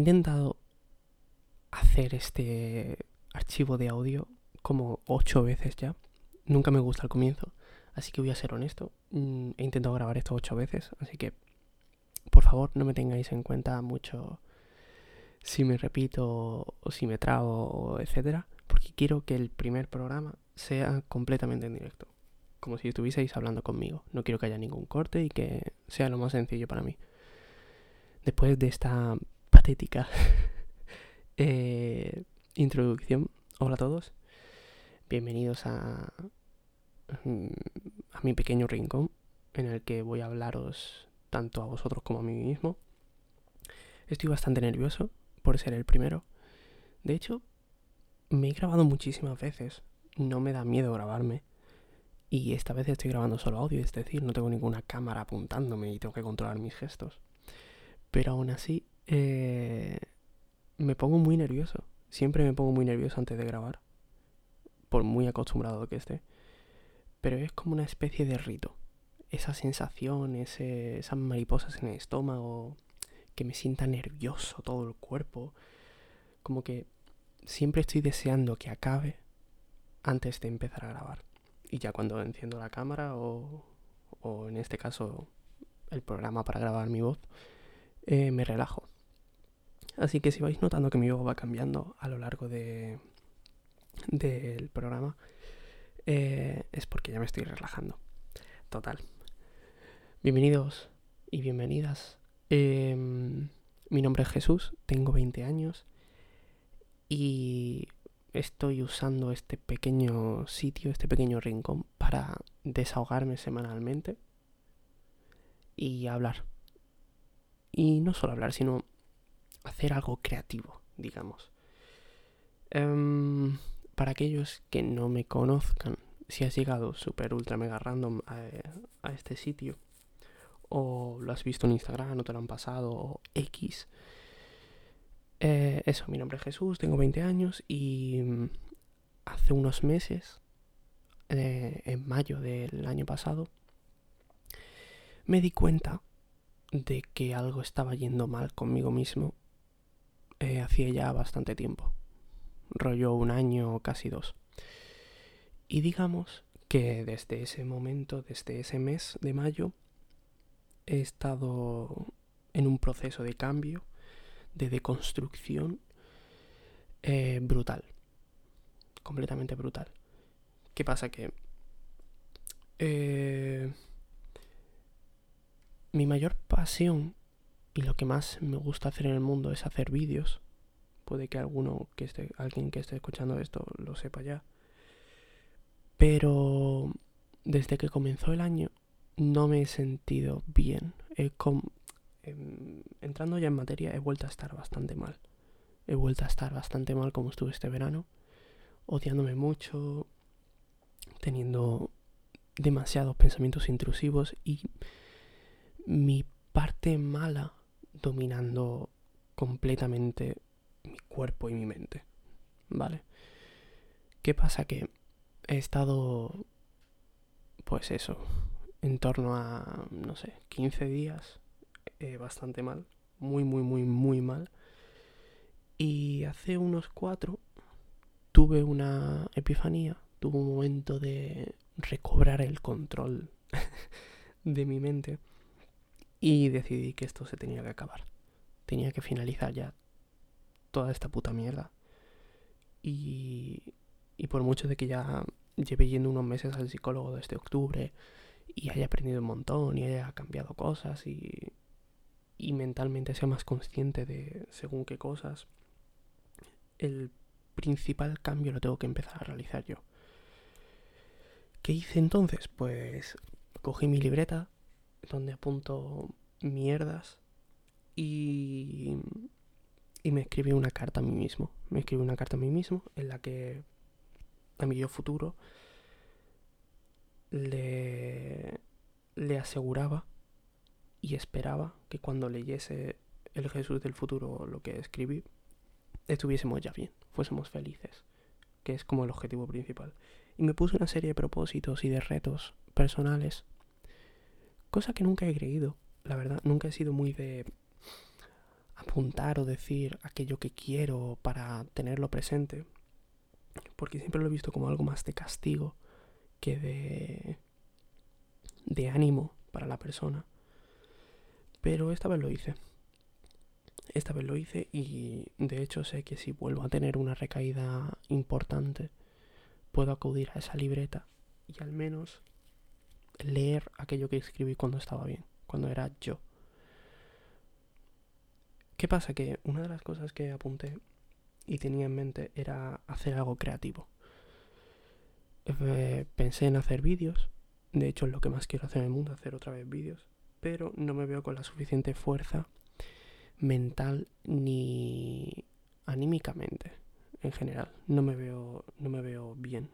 intentado hacer este archivo de audio como ocho veces ya. Nunca me gusta al comienzo, así que voy a ser honesto. Mm, he intentado grabar esto ocho veces, así que por favor no me tengáis en cuenta mucho si me repito o si me trago, etcétera, porque quiero que el primer programa sea completamente en directo, como si estuvieseis hablando conmigo. No quiero que haya ningún corte y que sea lo más sencillo para mí. Después de esta patética eh, introducción, hola a todos, bienvenidos a, a mi pequeño rincón en el que voy a hablaros tanto a vosotros como a mí mismo. Estoy bastante nervioso por ser el primero. De hecho, me he grabado muchísimas veces. No me da miedo grabarme. Y esta vez estoy grabando solo audio, es decir, no tengo ninguna cámara apuntándome y tengo que controlar mis gestos. Pero aún así, eh, me pongo muy nervioso. Siempre me pongo muy nervioso antes de grabar. Por muy acostumbrado que esté. Pero es como una especie de rito. Esa sensación, esas mariposas en el estómago, que me sienta nervioso todo el cuerpo. Como que siempre estoy deseando que acabe antes de empezar a grabar. Y ya cuando enciendo la cámara o, o en este caso el programa para grabar mi voz, eh, me relajo. Así que si vais notando que mi voz va cambiando a lo largo de del programa, eh, es porque ya me estoy relajando. Total. Bienvenidos y bienvenidas Em, mi nombre es Jesús, tengo 20 años y estoy usando este pequeño sitio, este pequeño rincón para desahogarme semanalmente y hablar. Y no solo hablar, sino hacer algo creativo, digamos. Em, para aquellos que no me conozcan, si has llegado super ultra mega random a este sitio, o lo has visto en Instagram o te lo han pasado o X. Eh, eso, mi nombre es Jesús, tengo 20 años y mm, hace unos meses, eh, en mayo del año pasado, me di cuenta de que algo estaba yendo mal conmigo mismo eh, hacía ya bastante tiempo. Rollo un año, casi dos. Y digamos que desde ese momento, desde ese mes de mayo, he estado en un proceso de cambio, de deconstrucción eh, brutal. Completamente brutal. ¿Qué pasa? Que eh, mi mayor pasión y lo que más me gusta hacer en el mundo es hacer vídeos. Puede que alguno que esté, alguien que esté escuchando esto lo sepa ya. Pero desde que comenzó el año no me he sentido bien. Em, entrando ya en materia, he vuelto a estar bastante mal. He vuelto a estar bastante mal como estuve este verano, odiándome mucho, teniendo demasiados pensamientos intrusivos y mi parte mala dominando completamente mi cuerpo y mi mente. ¿Vale? ¿Qué pasa? Que he estado, pues eso, en torno a, no sé, 15 días, eh, bastante mal, muy, muy, muy, muy mal. Y hace unos cuatro tuve una epifanía, tuve un momento de recobrar el control de mi mente y decidí que esto se tenía que acabar. Tenía que finalizar ya toda esta puta mierda. Y, y por mucho de que ya lleve yendo unos meses al psicólogo desde octubre, y haya aprendido un montón y haya cambiado cosas y, y mentalmente sea más consciente de según qué cosas, el principal cambio lo tengo que empezar a realizar yo. ¿Qué hice entonces? Pues cogí mi libreta donde apunto mierdas y, y me escribí una carta a mí mismo. Me escribí una carta a mí mismo en la que a mi yo futuro le, le aseguraba y esperaba que cuando leyese el Jesús del futuro lo que escribí, estuviésemos ya bien, fuésemos felices, que es como el objetivo principal. Y me puse una serie de propósitos y de retos personales, cosa que nunca he creído, la verdad, nunca he sido muy de apuntar o decir aquello que quiero para tenerlo presente, porque siempre lo he visto como algo más de castigo que de, de ánimo para la persona. Pero esta vez lo hice. Esta vez lo hice y de hecho sé que si vuelvo a tener una recaída importante, puedo acudir a esa libreta y al menos leer aquello que escribí cuando estaba bien, cuando era yo. ¿Qué pasa? Que una de las cosas que apunté y tenía en mente era hacer algo creativo. Eh, pensé en hacer vídeos, de hecho es lo que más quiero hacer en el mundo, hacer otra vez vídeos, pero no me veo con la suficiente fuerza mental ni anímicamente en general. No me veo, no me veo bien.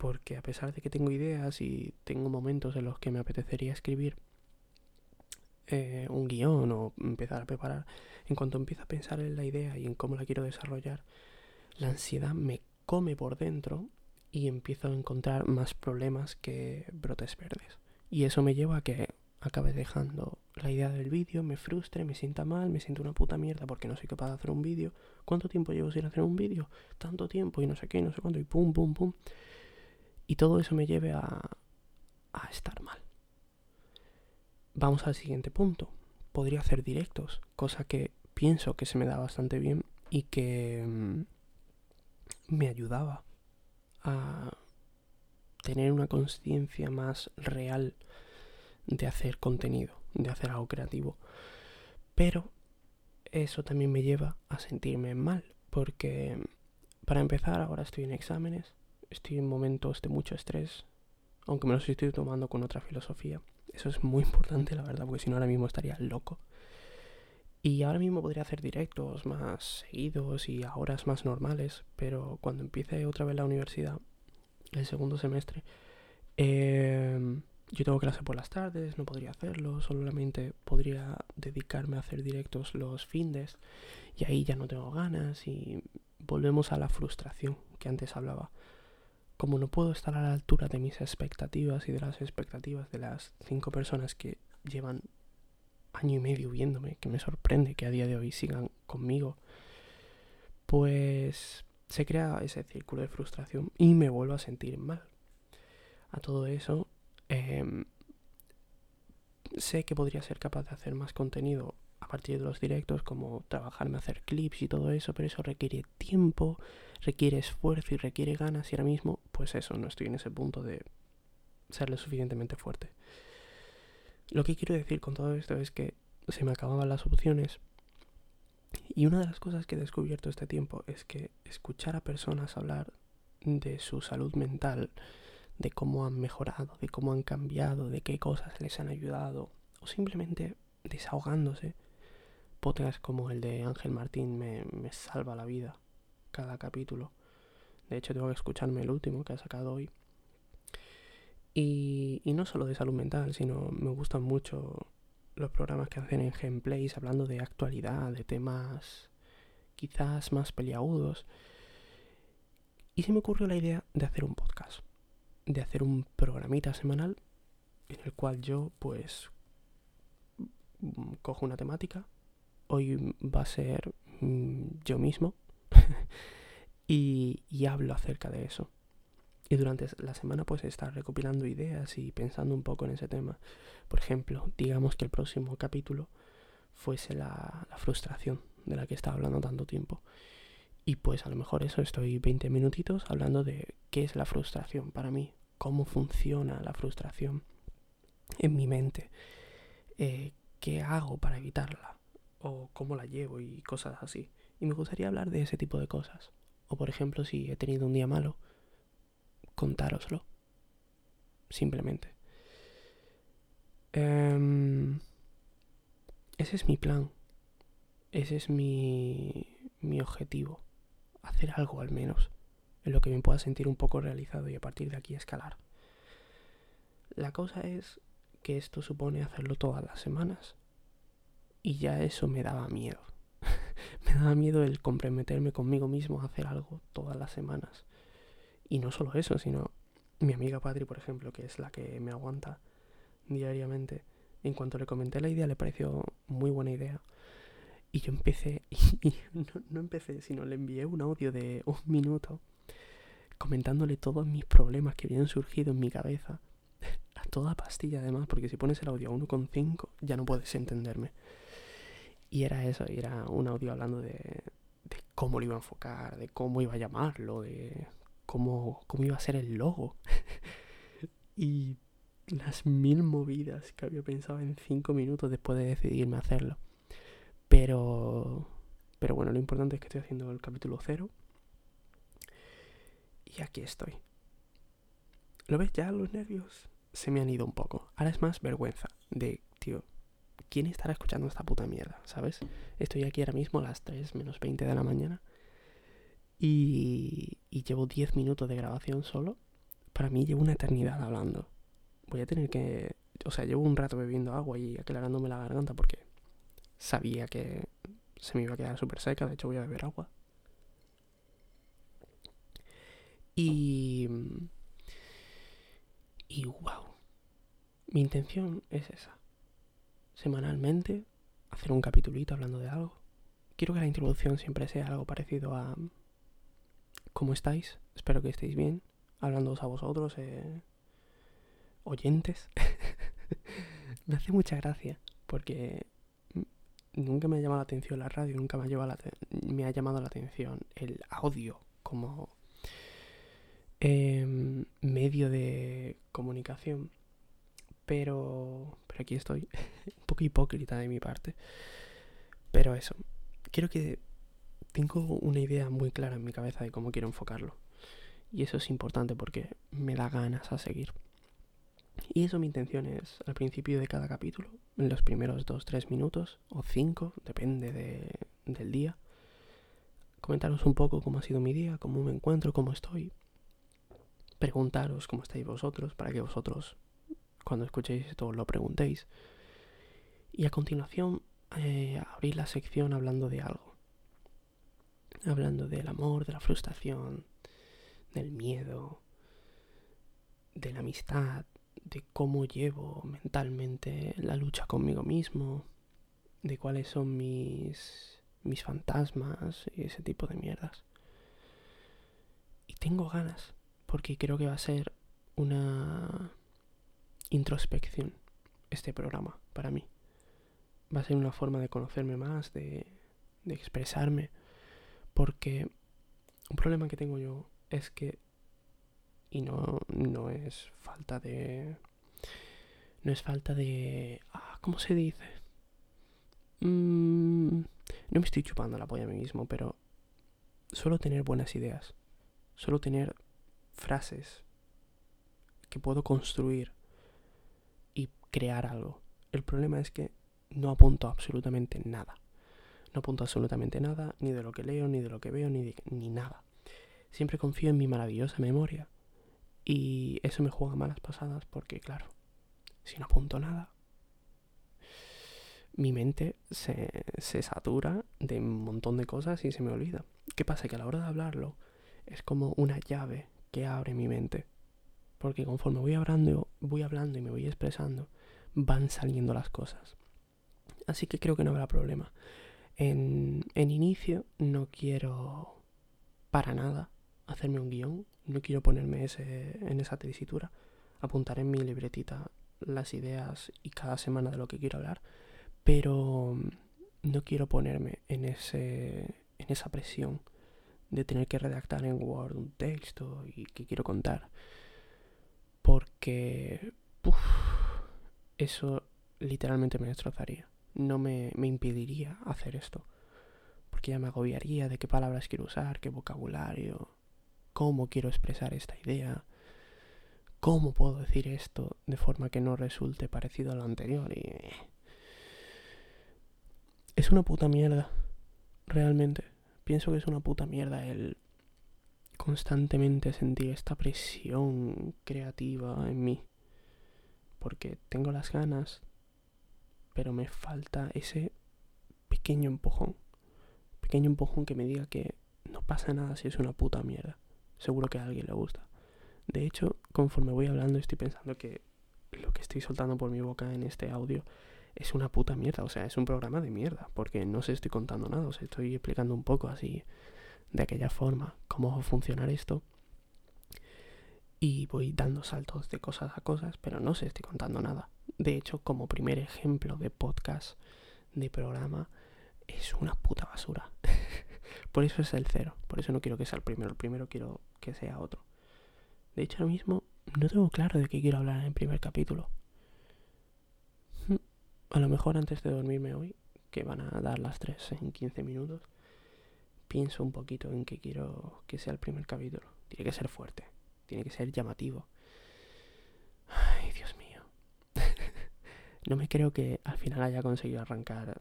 Porque a pesar de que tengo ideas y tengo momentos en los que me apetecería escribir, eh, un guion o empezar a preparar, en cuanto empiezo a pensar en la idea y en cómo la quiero desarrollar, la ansiedad me come por dentro y empiezo a encontrar más problemas que brotes verdes. Y eso me lleva a que acabe dejando la idea del vídeo, me frustre, me sienta mal, me siento una puta mierda porque no soy capaz de hacer un vídeo. ¿Cuánto tiempo llevo sin hacer un vídeo? Tanto tiempo y no sé qué, no sé cuánto, y pum, pum, pum. Y todo eso me lleve a, estar mal. Vamos al siguiente punto. Podría hacer directos, cosa que pienso que se me da bastante bien y que mm, me ayudaba a tener una conciencia más real de hacer contenido, de hacer algo creativo. Pero eso también me lleva a sentirme mal, porque para empezar ahora estoy en exámenes, estoy en momentos de mucho estrés, aunque me los estoy tomando con otra filosofía. Eso es muy importante, la verdad, porque si no ahora mismo estaría loco. Y ahora mismo podría hacer directos más seguidos y a horas más normales, pero cuando empiece otra vez la universidad, el segundo semestre, eh, yo tengo clase por las tardes, no podría hacerlo, solamente podría dedicarme a hacer directos los findes y ahí ya no tengo ganas y volvemos a la frustración que antes hablaba como no puedo estar a la altura de mis expectativas y de las expectativas de las cinco personas que llevan año y medio viéndome, que me sorprende que a día de hoy sigan conmigo, pues se crea ese círculo de frustración y me vuelvo a sentir mal. A todo eso, em, sé que podría ser capaz de hacer más contenido partir de los directos, como trabajarme, hacer clips y todo eso, pero eso requiere tiempo, requiere esfuerzo y requiere ganas y ahora mismo, pues eso, no estoy en ese punto de ser lo suficientemente fuerte. Lo que quiero decir con todo esto es que se me acababan las opciones y una de las cosas que he descubierto este tiempo es que escuchar a personas hablar de su salud mental, de cómo han mejorado, de cómo han cambiado, de qué cosas les han ayudado, o simplemente desahogándose, podcasts como el de Ángel Martín me, me salva la vida cada capítulo. De hecho, tengo que escucharme el último que ha sacado hoy. Y, y, no solo de salud mental, sino me gustan mucho los programas que hacen en gameplays hablando de actualidad, de temas quizás más peliagudos. Y se me ocurrió la idea de hacer un podcast, de hacer un programita semanal en el cual yo pues cojo una temática, hoy va a ser mm, yo mismo y, hablo acerca de eso. Y durante la semana pues estar recopilando ideas y pensando un poco en ese tema. Por ejemplo, digamos que el próximo capítulo fuese la, la frustración de la que estaba hablando tanto tiempo. Y pues a lo mejor eso, estoy 20 minutitos hablando de qué es la frustración para mí, cómo funciona la frustración en mi mente, eh, qué hago para evitarla o cómo la llevo y cosas así. Y me gustaría hablar de ese tipo de cosas. O por ejemplo, si he tenido un día malo, contároslo. Simplemente. Um, ese es mi plan. Ese es mi, mi objetivo. Hacer algo al menos. En lo que me pueda sentir un poco realizado y a partir de aquí escalar. La cosa es que esto supone hacerlo todas las semanas. Y ya eso me daba miedo. me daba miedo el comprometerme conmigo mismo a hacer algo todas las semanas. Y no solo eso, sino mi amiga Patri, por ejemplo, que es la que me aguanta diariamente. En cuanto le comenté la idea, le pareció muy buena idea. Y yo empecé, no, no empecé, sino le envié un audio de un minuto comentándole todos mis problemas que habían surgido en mi cabeza. A toda pastilla además, porque si pones el audio a 1,5 ya no puedes entenderme. Y era eso, era un audio hablando de, de cómo lo iba a enfocar, de cómo iba a llamarlo, de cómo, cómo iba a ser el logo. y las mil movidas que había pensado en cinco minutos después de decidirme hacerlo. Pero, pero bueno, lo importante es que estoy haciendo el capítulo cero. Y aquí estoy. ¿Lo ves ya? Los nervios se me han ido un poco. Ahora es más vergüenza de, tío, ¿quién estará escuchando esta puta mierda? ¿Sabes? Estoy aquí ahora mismo a las 3 menos 20 de la mañana. Y, y llevo 10 minutos de grabación solo. Para mí llevo una eternidad hablando. Voy a tener que... O sea, llevo un rato bebiendo agua y aclarándome la garganta porque sabía que se me iba a quedar súper seca, de hecho voy a beber agua. Y... Y wow. Mi intención es esa. Semanalmente hacer un capitulito hablando de algo. Quiero que la introducción siempre sea algo parecido a... ¿Cómo estáis? Espero que estéis bien. Hablándoos a vosotros, eh, oyentes. me hace mucha gracia porque nunca me ha llamado la atención la radio, nunca me ha, llevado me ha llamado la atención el audio como em, medio de comunicación. Pero, pero aquí estoy, hipócrita de mi parte. Pero eso, quiero que tengo una idea muy clara en mi cabeza de cómo quiero enfocarlo. Y eso es importante porque me da ganas a seguir. Y eso mi intención es, al principio de cada capítulo, en los primeros 2-3 minutos, o 5, depende de, del día, comentaros un poco cómo ha sido mi día, cómo me encuentro, cómo estoy, preguntaros cómo estáis vosotros, para que vosotros, cuando escuchéis esto, lo preguntéis. Y a continuación, eh, abrir la sección hablando de algo. Hablando del amor, de la frustración, del miedo, de la amistad, de cómo llevo mentalmente la lucha conmigo mismo, de cuáles son mis, mis fantasmas y ese tipo de mierdas. Y tengo ganas, porque creo que va a ser una introspección este programa para mí. Va a ser una forma de conocerme más, de, de expresarme, porque un problema que tengo yo es que y no, no es falta de... No es falta de... Ah, ¿Cómo se dice? Mm, no me estoy chupando la polla a mí mismo, pero suelo tener buenas ideas. Suelo tener frases que puedo construir y crear algo. El problema es que no apunto absolutamente nada. No apunto absolutamente nada, ni de lo que leo, ni de lo que veo, ni, ni nada. Siempre confío en mi maravillosa memoria y eso me juega malas pasadas porque, claro, si no apunto nada, mi mente se, se satura de un montón de cosas y se me olvida. ¿Qué pasa? Que a la hora de hablarlo es como una llave que abre mi mente. Porque conforme voy hablando, voy hablando y me voy expresando, van saliendo las cosas. Así que creo que no habrá problema. En, inicio no quiero para nada hacerme un guion, no quiero ponerme ese, en esa tesitura, apuntar en mi libretita las ideas y cada semana de lo que quiero hablar, pero no quiero ponerme en, ese, en esa presión de tener que redactar en Word un texto y que quiero contar, porque eso literalmente me destrozaría, no me, me impediría hacer esto, porque ya me agobiaría de qué palabras quiero usar, qué vocabulario, cómo quiero expresar esta idea, cómo puedo decir esto de forma que no resulte parecido a lo anterior y... Es una puta mierda, realmente. Pienso que es una puta mierda el constantemente sentir esta presión creativa en mí. Porque tengo las ganas, pero me falta ese pequeño empujón. Pequeño empujón que me diga que no pasa nada si es una puta mierda seguro que a alguien le gusta. De hecho, conforme voy hablando estoy pensando que lo que estoy soltando por mi boca en este audio es una puta mierda, o sea, es un programa de mierda, porque no se estoy contando nada, os estoy explicando un poco así, de aquella forma, cómo va a funcionar esto. Y voy dando saltos de cosas a cosas, pero no se estoy contando nada. De hecho, como primer ejemplo de podcast, de programa, es una puta basura. por eso es el cero, por eso no quiero que sea el primero, el primero quiero que sea otro. De hecho, ahora mismo no tengo claro de qué quiero hablar en el primer capítulo. A lo mejor antes de dormirme hoy, que van a dar las 3 en 15 minutos, pienso un poquito en qué quiero que sea el primer capítulo. Tiene que ser fuerte, tiene que ser llamativo. Ay. No me creo que al final haya conseguido arrancar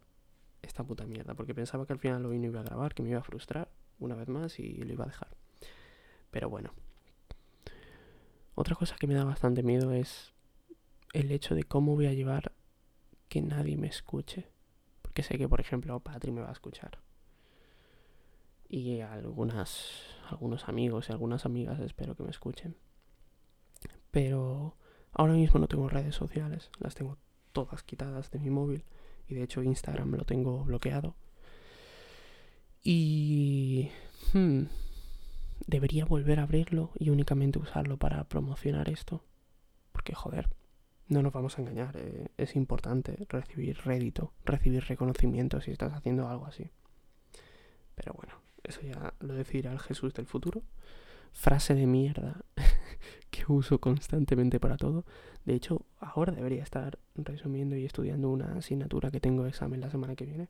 esta puta mierda, porque pensaba que al final lo no iba a grabar, que me iba a frustrar una vez más y lo iba a dejar. Pero bueno. Otra cosa que me da bastante miedo es el hecho de cómo voy a llevar que nadie me escuche. Porque sé que, por ejemplo, Patri me va a escuchar. Y algunas, algunos amigos y algunas amigas espero que me escuchen. Pero ahora mismo no tengo redes sociales. Las tengo todas quitadas de mi móvil. Y de hecho Instagram lo tengo bloqueado. Y... Hmm, debería volver a abrirlo y únicamente usarlo para promocionar esto. Porque joder, no nos vamos a engañar, eh, es importante recibir rédito, recibir reconocimiento si estás haciendo algo así. Pero bueno, eso ya lo decidirá el Jesús del futuro. Frase de mierda que uso constantemente para todo. De hecho, ahora debería estar resumiendo y estudiando una asignatura que tengo examen la semana que viene.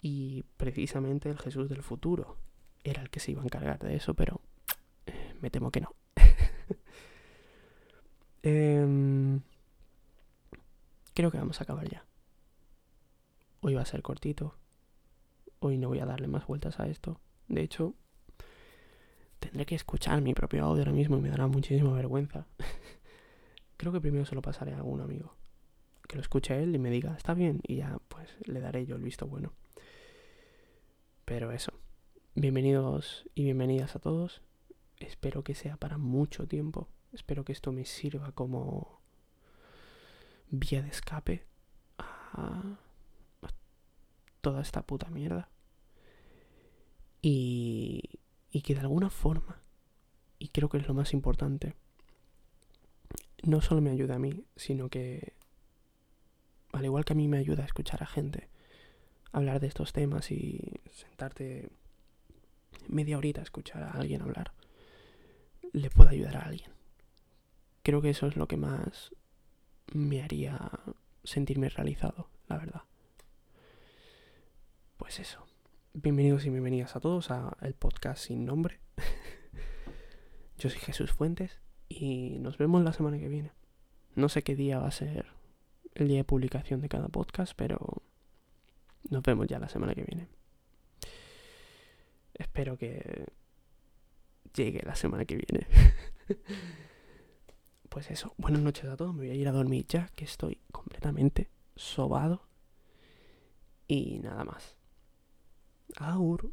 Y precisamente el Jesús del futuro era el que se iba a encargar de eso, pero eh, me temo que no. Em, creo que vamos a acabar ya. Hoy va a ser cortito. Hoy no voy a darle más vueltas a esto. De hecho, tendré que escuchar mi propio audio ahora mismo y me dará muchísima vergüenza. creo que primero se lo pasaré a algún amigo. Que lo escuche él y me diga, está bien, y ya pues le daré yo el visto bueno. Pero eso. Bienvenidos y bienvenidas a todos. Espero que sea para mucho tiempo Espero que esto me sirva como vía de escape a, toda esta puta mierda. Y, y que de alguna forma, y creo que es lo más importante, no solo me ayuda a mí, sino que, al igual que a mí me ayuda a escuchar a gente, hablar de estos temas y sentarte media horita a escuchar a alguien hablar, le puede ayudar a alguien creo que eso es lo que más me haría sentirme realizado, la verdad. Pues eso. Bienvenidos y bienvenidas a todos a el podcast sin nombre. Yo soy Jesús Fuentes y nos vemos la semana que viene. No sé qué día va a ser el día de publicación de cada podcast, pero nos vemos ya la semana que viene. Espero que llegue la semana que viene. pues eso, buenas noches a todos, me voy a ir a dormir ya, que estoy completamente sobado. Y nada más. há ouro.